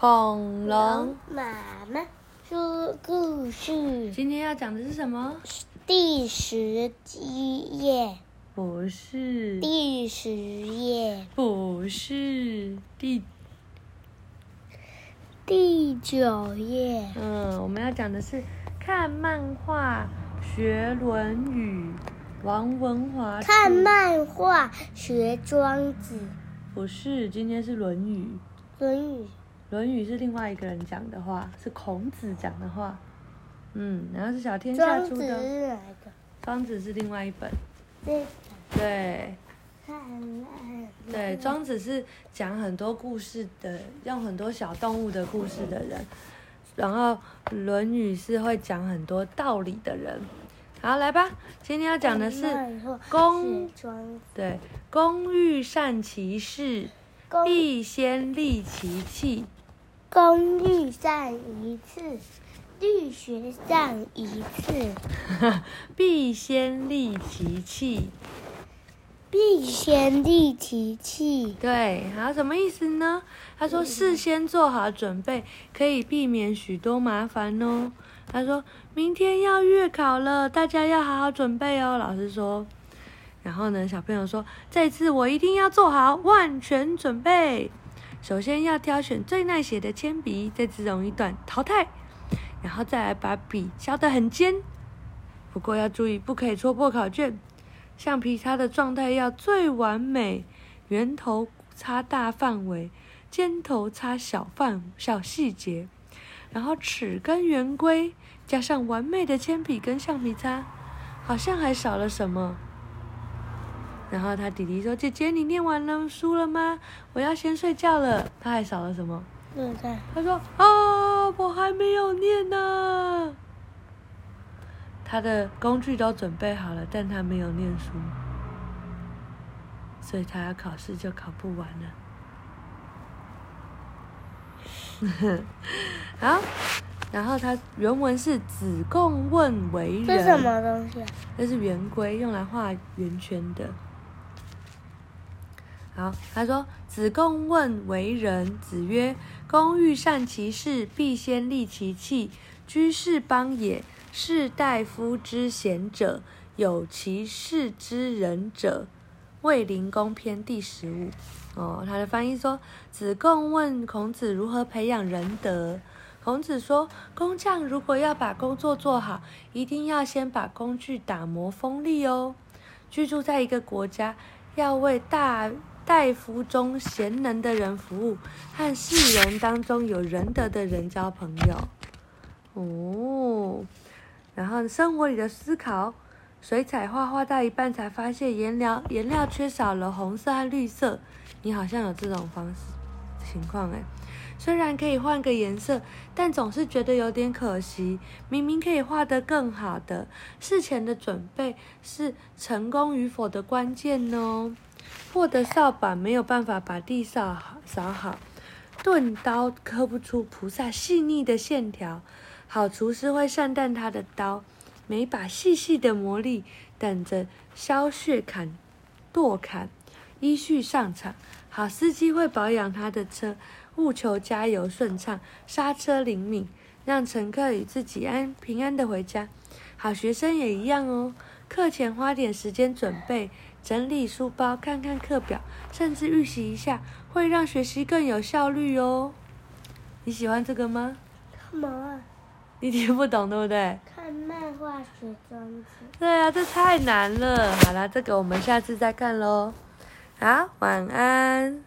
恐龙妈妈说故事。今天要讲的是什么？第十几页。不是。第十页。不是。第第九页。嗯，我们要讲的是看漫画学《论语》。王文华。看漫画学庄子。不是，今天是《论语》。《论语》。《论语》是另外一个人讲的话，是孔子讲的话。嗯，然后是小天下出的。庄子是哪一个？庄子是另外一本。对。对。对，庄子是讲很多故事的，用很多小动物的故事的人。然后《论语》是会讲很多道理的人。好，来吧，今天要讲的是工。对，工欲善其事，必先利其器。工欲善一次，力学上一次。必先利其器。必先利其器。对，好，什么意思呢？他说，事先做好准备，可以避免许多麻烦哦。他说明天要月考了，大家要好好准备哦。老师说。然后呢，小朋友说，这次我一定要做好万全准备。首先要挑选最耐写的铅笔，这支容易断淘汰，然后再来把笔削得很尖。不过要注意，不可以戳破考卷。橡皮擦的状态要最完美，圆头擦大范围，尖头擦小范小细节，然后尺跟圆规，加上完美的铅笔跟橡皮擦，好像还少了什么。然后他弟弟说：“姐姐，你念完了书了吗？我要先睡觉了。”他还少了什么？他说：“啊，我还没有念呢。”他的工具都准备好了，但他没有念书，所以他要考试就考不完了。好，然后他原文是“子贡问为人”，这是什么东西啊？这是圆规，用来画圆圈的。好，他说：“子贡问为人，子曰：‘工欲善其事，必先利其器。居士邦也，士大夫之贤者，有其事之仁者。’”《卫灵公篇》第十五。哦，他的翻译说：“子贡问孔子如何培养仁德。孔子说，工匠如果要把工作做好，一定要先把工具打磨锋利哦。居住在一个国家，要为大。”大夫中贤能的人服务，和世人当中有仁德的人交朋友。哦，然后生活里的思考，水彩画画到一半才发现颜料颜料缺少了红色和绿色。你好像有这种方式情况哎，虽然可以换个颜色，但总是觉得有点可惜。明明可以画得更好的，事前的准备是成功与否的关键哦。破的扫把没有办法把地扫扫好，钝刀刻不出菩萨细腻的线条。好厨师会善待他的刀，每把细细的磨砺，等着削削砍剁砍，依序上场。好司机会保养他的车，务求加油顺畅，刹车灵敏，让乘客与自己安平安的回家。好学生也一样哦，课前花点时间准备。整理书包，看看课表，甚至预习一下，会让学习更有效率哦。你喜欢这个吗？干嘛？你听不懂，对不对？看漫画学庄子。对啊，这太难了。好啦，这个我们下次再看喽。好，晚安。